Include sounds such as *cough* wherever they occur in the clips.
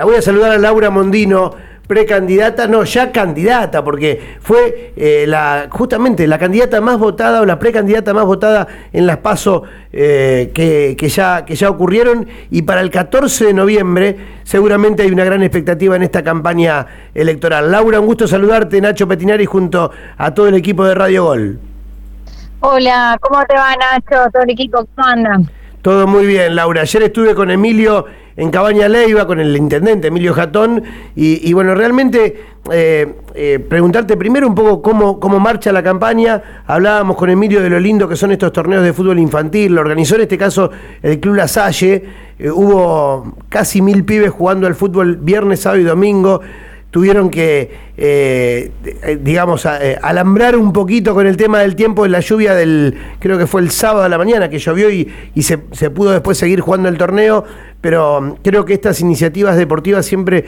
La voy a saludar a Laura Mondino, precandidata, no, ya candidata, porque fue eh, la, justamente la candidata más votada o la precandidata más votada en las pasos eh, que, ya, que ya ocurrieron y para el 14 de noviembre seguramente hay una gran expectativa en esta campaña electoral. Laura, un gusto saludarte, Nacho Petinari junto a todo el equipo de Radio Gol. Hola, ¿cómo te va Nacho? Todo el equipo, ¿cómo andan? Todo muy bien, Laura. Ayer estuve con Emilio en Cabaña Leiva, con el intendente Emilio Jatón, y, bueno, realmente eh, eh, preguntarte primero un poco cómo, cómo marcha la campaña. Hablábamos con Emilio de lo lindo que son estos torneos de fútbol infantil. Lo organizó en este caso el Club La Salle. Eh, hubo casi mil pibes jugando al fútbol viernes, sábado y domingo tuvieron que, eh, eh, digamos, eh, alambrar un poquito con el tema del tiempo en la lluvia del, creo que fue el sábado a la mañana que llovió y, se, pudo después seguir jugando el torneo, pero um, creo que estas iniciativas deportivas siempre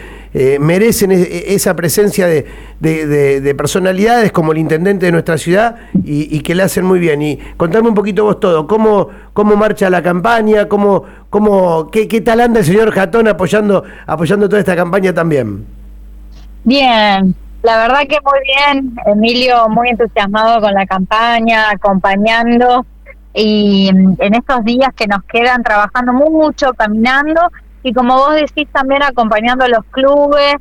merecen e, esa presencia de, personalidades como el intendente de nuestra ciudad y, que le hacen muy bien. Y contame un poquito vos todo, cómo, cómo marcha la campaña, cómo, cómo, qué, qué tal anda el señor Jatón apoyando, apoyando toda esta campaña también. Bien, la verdad que muy bien, Emilio muy entusiasmado con la campaña, acompañando y en estos días que nos quedan trabajando mucho, caminando y como vos decís también acompañando a los clubes,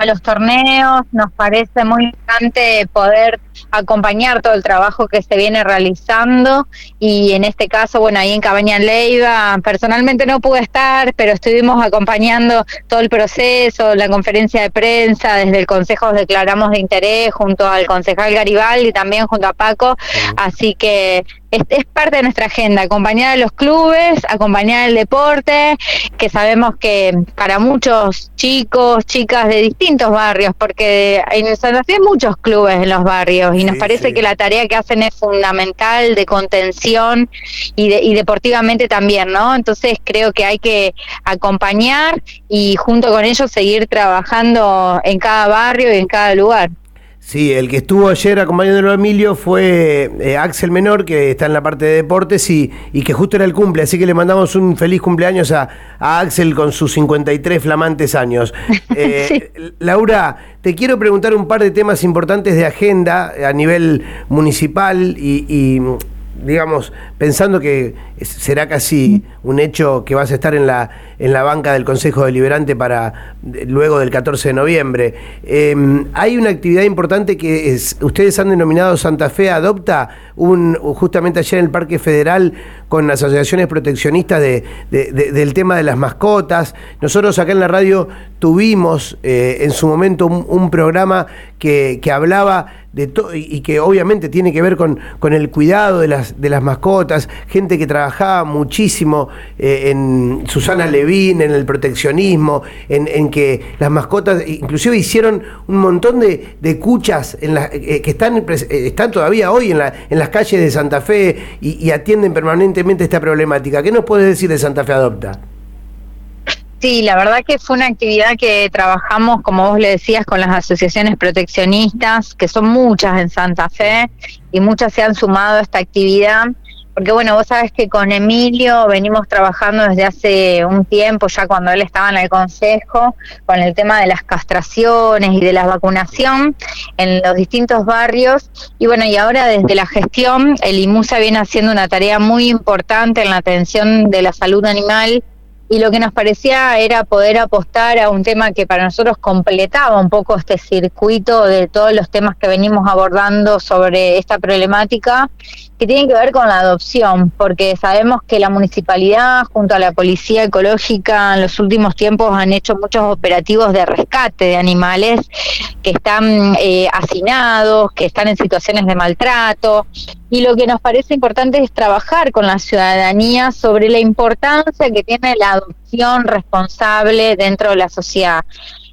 a los torneos, nos parece muy importante poder acompañar todo el trabajo que se viene realizando y en este caso, bueno, ahí en Cabaña Leiva, personalmente no pude estar, pero estuvimos acompañando todo el proceso, la conferencia de prensa, desde el Consejo declaramos de interés junto al concejal Garibaldi y también junto a Paco, así que es, es, parte de nuestra agenda, acompañar a los clubes, acompañar el deporte, que sabemos que para muchos chicos, chicas de distintos barrios, porque en Santa Fe hay muchos clubes en los barrios y nos parece que la tarea que hacen es fundamental de contención y, de, y deportivamente también, ¿no? Entonces creo que hay que acompañar y junto con ellos seguir trabajando en cada barrio y en cada lugar. Sí, el que estuvo ayer acompañándolo a Emilio fue eh, Axel Menor, que está en la parte de deportes y, y, que justo era el cumple, así que le mandamos un feliz cumpleaños a, Axel con sus 53 flamantes años. *laughs* Eh, Laura, te quiero preguntar un par de temas importantes de agenda a nivel municipal y digamos, pensando que será casi un hecho que vas a estar en la, en la banca del Consejo Deliberante para luego del 14 de noviembre. Em, hay una actividad importante que ustedes han denominado Santa Fe Adopta, un, justamente ayer en el Parque Federal con asociaciones proteccionistas de, del tema de las mascotas. Nosotros acá en la radio tuvimos eh, en su momento un, programa que, que hablaba de todo y que obviamente tiene que ver con, con el cuidado de las, de las mascotas, gente que trabajaba muchísimo eh, en Susana Levín, en el proteccionismo, en, que las mascotas, inclusive hicieron un montón de, de cuchas en eh, que están, eh, están todavía hoy en, la, en las calles de Santa Fe y, y atienden permanentemente esta problemática. ¿Qué nos puedes decir de Santa Fe Adopta? Sí, la verdad que fue una actividad que trabajamos, como vos le decías, con las asociaciones proteccionistas, que son muchas en Santa Fe, y muchas se han sumado a esta actividad, porque bueno, vos sabes que con Emilio venimos trabajando desde hace un tiempo, ya cuando él estaba en el Consejo, con el tema de las castraciones y de la vacunación en los distintos barrios, y bueno, y ahora desde la gestión, el IMUSA viene haciendo una tarea muy importante en la atención de la salud animal, y lo que nos parecía era poder apostar a un tema que para nosotros completaba un poco este circuito de todos los temas que venimos abordando sobre esta problemática que tienen que ver con la adopción, porque sabemos que la municipalidad junto a la policía ecológica en los últimos tiempos han hecho muchos operativos de rescate de animales que están eh, hacinados, que están en situaciones de maltrato, y lo que nos parece importante es trabajar con la ciudadanía sobre la importancia que tiene la adopción responsable dentro de la sociedad.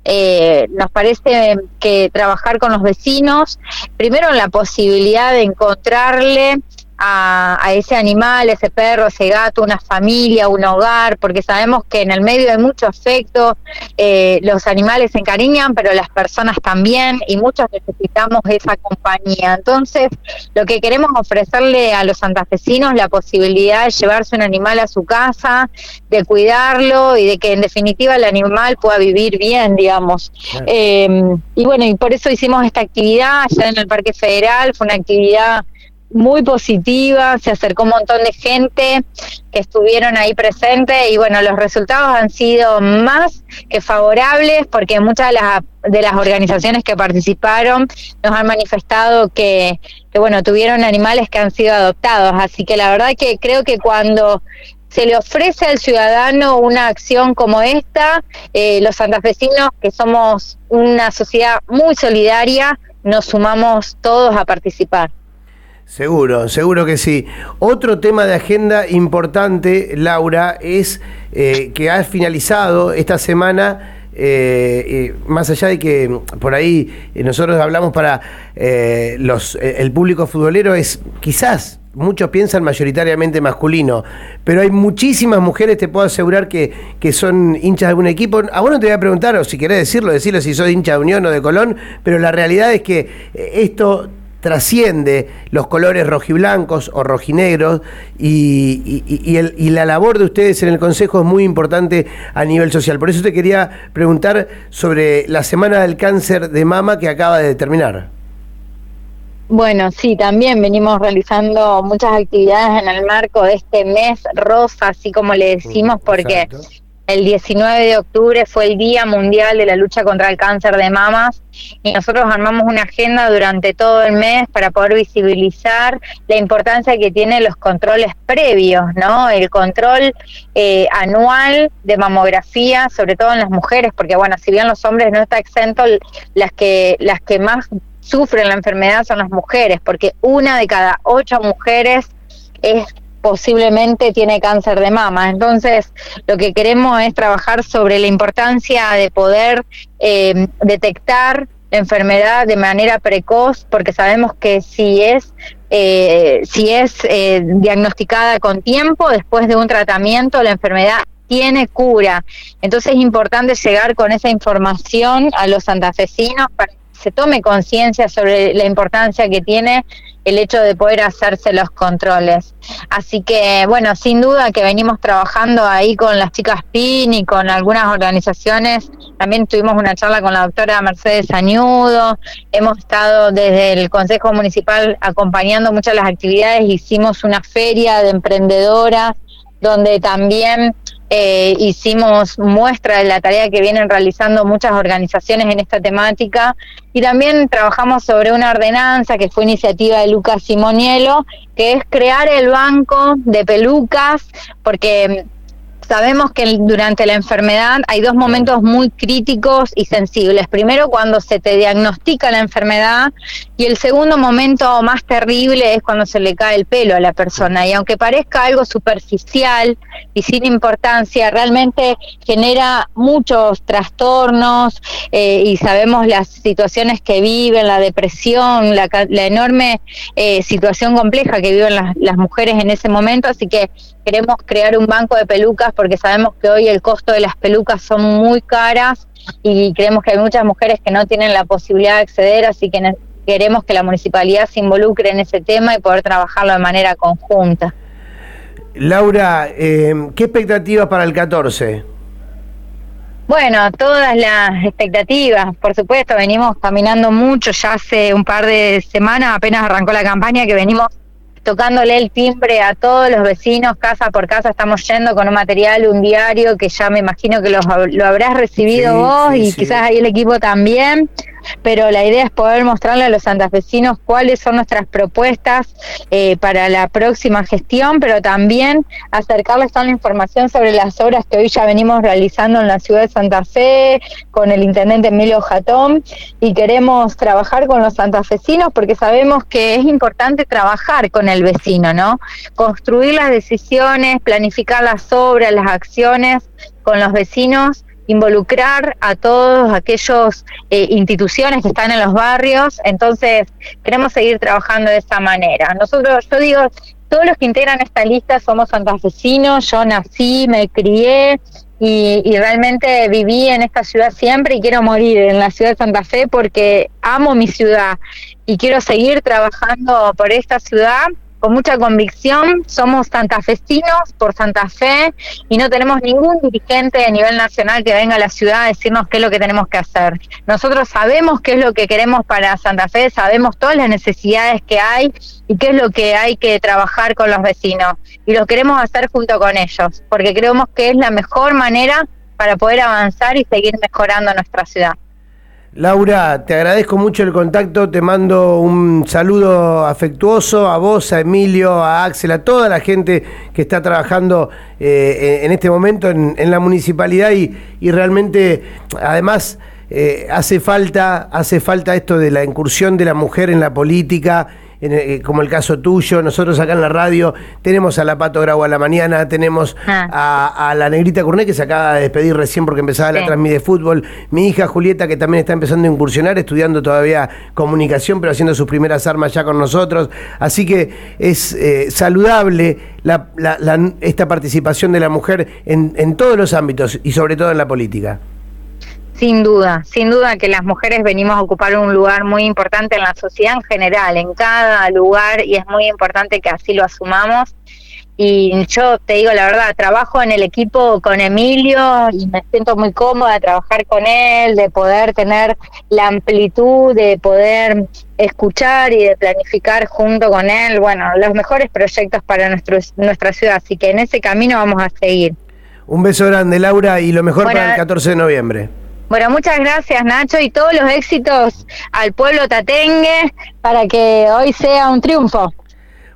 Eh, nos parece que trabajar con los vecinos, primero en la posibilidad de encontrarle a, ese animal, ese perro, ese gato, una familia, un hogar, porque sabemos que en el medio de mucho afecto eh, los animales se encariñan, pero las personas también, y muchos necesitamos esa compañía. Entonces, lo que queremos ofrecerle a los santafesinos la posibilidad de llevarse un animal a su casa, de cuidarlo y de que en definitiva el animal pueda vivir bien, digamos. Eh, y bueno, y por eso hicimos esta actividad allá en el Parque Federal, fue una actividad muy positiva, se acercó un montón de gente que estuvieron ahí presentes y bueno, los resultados han sido más que favorables porque muchas de las, de las organizaciones que participaron nos han manifestado que, que bueno, tuvieron animales que han sido adoptados, así que la verdad que creo que cuando se le ofrece al ciudadano una acción como esta, eh, los santafesinos, que somos una sociedad muy solidaria, nos sumamos todos a participar. Seguro, seguro que sí. Otro tema de agenda importante, Laura, es eh, que ha finalizado esta semana eh, eh, más allá de que por ahí nosotros hablamos para los, el público futbolero, es quizás muchos piensan mayoritariamente masculino, pero hay muchísimas mujeres, te puedo asegurar, que, que son hinchas de algún equipo. A vos no te voy a preguntar, o si querés decirlo, decirlo si sos hincha de Unión o de Colón, pero la realidad es que esto trasciende los colores rojiblancos o rojinegros y, y, la labor de ustedes en el Consejo es muy importante a nivel social. Por eso te quería preguntar sobre la Semana del Cáncer de Mama que acaba de terminar. Bueno, sí, también venimos realizando muchas actividades en el marco de este mes rosa, así como le decimos, porque el 19 de octubre fue el Día Mundial de la Lucha contra el Cáncer de Mamas y nosotros armamos una agenda durante todo el mes para poder visibilizar la importancia que tienen los controles previos, ¿no? El control eh, anual de mamografía, sobre todo en las mujeres, porque bueno, si bien los hombres no está exento, las que las que más sufren la enfermedad son las mujeres, porque una de cada ocho mujeres es posiblemente tiene cáncer de mama. Entonces, lo que queremos es trabajar sobre la importancia de poder eh, detectar la enfermedad de manera precoz, porque sabemos que si es eh, si es eh, diagnosticada con tiempo, después de un tratamiento, la enfermedad tiene cura. Entonces es importante llegar con esa información a los santafesinos para que se tome conciencia sobre la importancia que tiene el hecho de poder hacerse los controles. Así que, bueno, sin duda que venimos trabajando ahí con las chicas PIN y con algunas organizaciones. También tuvimos una charla con la doctora Mercedes Añudo. Hemos estado desde el Consejo Municipal acompañando muchas de las actividades. Hicimos una feria de emprendedoras donde también eh, hicimos muestra de la tarea que vienen realizando muchas organizaciones en esta temática. Y también trabajamos sobre una ordenanza que fue iniciativa de Lucas Simonielo, que es crear el banco de pelucas, porque Sabemos que durante la enfermedad hay dos momentos muy críticos y sensibles. Primero, cuando se te diagnostica la enfermedad y el segundo momento más terrible es cuando se le cae el pelo a la persona. Y aunque parezca algo superficial y sin importancia, realmente genera muchos trastornos eh, y sabemos las situaciones que viven, la depresión, la, enorme eh, situación compleja que viven las, las mujeres en ese momento. Así que queremos crear un banco de pelucas porque sabemos que hoy el costo de las pelucas son muy caras y creemos que hay muchas mujeres que no tienen la posibilidad de acceder, así que queremos que la municipalidad se involucre en ese tema y poder trabajarlo de manera conjunta. Laura, eh, ¿qué expectativas para el 14? Bueno, todas las expectativas, por supuesto, venimos caminando mucho, ya hace un par de semanas apenas arrancó la campaña que venimos tocándole el timbre a todos los vecinos, casa por casa, estamos yendo con un material, un diario que ya me imagino que lo, lo habrás recibido vos y quizás ahí el equipo también pero la idea es poder mostrarle a los santafesinos cuáles son nuestras propuestas eh, para la próxima gestión, pero también acercarles toda la información sobre las obras que hoy ya venimos realizando en la ciudad de Santa Fe, con el intendente Emilio Jatón, y queremos trabajar con los santafesinos porque sabemos que es importante trabajar con el vecino, ¿no? Construir las decisiones, planificar las obras, las acciones con los vecinos involucrar a todos aquellos eh, instituciones que están en los barrios, entonces queremos seguir trabajando de esa manera. Nosotros, yo digo, todos los que integran esta lista somos santafesinos, yo nací, me crié, y, y, realmente viví en esta ciudad siempre y quiero morir en la ciudad de Santa Fe porque amo mi ciudad y quiero seguir trabajando por esta ciudad con mucha convicción, somos santafesinos por Santa Fe y no tenemos ningún dirigente a nivel nacional que venga a la ciudad a decirnos qué es lo que tenemos que hacer. Nosotros sabemos qué es lo que queremos para Santa Fe, sabemos todas las necesidades que hay y qué es lo que hay que trabajar con los vecinos y lo queremos hacer junto con ellos, porque creemos que es la mejor manera para poder avanzar y seguir mejorando nuestra ciudad. Laura, te agradezco mucho el contacto, te mando un saludo afectuoso a vos, a Emilio, a Axel, a toda la gente que está trabajando eh, en este momento en, la municipalidad y, y realmente, además, eh, hace falta, hace falta esto de la incursión de la mujer en la política eh, como el caso tuyo, nosotros acá en la radio tenemos a la Pato Grau a la mañana, tenemos ah. a, la Negrita Curné que se acaba de despedir recién porque empezaba la transmisión de fútbol, mi hija Julieta que también está empezando a incursionar, estudiando todavía comunicación, pero haciendo sus primeras armas ya con nosotros, así que es eh, saludable esta participación de la mujer en todos los ámbitos y sobre todo en la política. Sin duda, sin duda que las mujeres venimos a ocupar un lugar muy importante en la sociedad en general, en cada lugar, y es muy importante que así lo asumamos. Y yo te digo la verdad, trabajo en el equipo con Emilio y me siento muy cómoda de trabajar con él, de poder tener la amplitud, de poder escuchar y de planificar junto con él, bueno, los mejores proyectos para nuestro, nuestra ciudad. Así que en ese camino vamos a seguir. Un beso grande, Laura, y lo mejor para el 14 de noviembre. Bueno, muchas gracias Nacho y todos los éxitos al pueblo tatengue para que hoy sea un triunfo.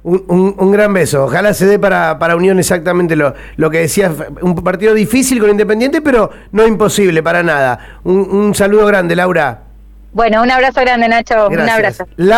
Un, gran beso. Ojalá se dé para, para Unión exactamente lo, lo que decías. Un partido difícil con Independiente, pero no imposible para nada. Un, saludo grande, Laura. Bueno, un abrazo grande, Nacho. Un abrazo.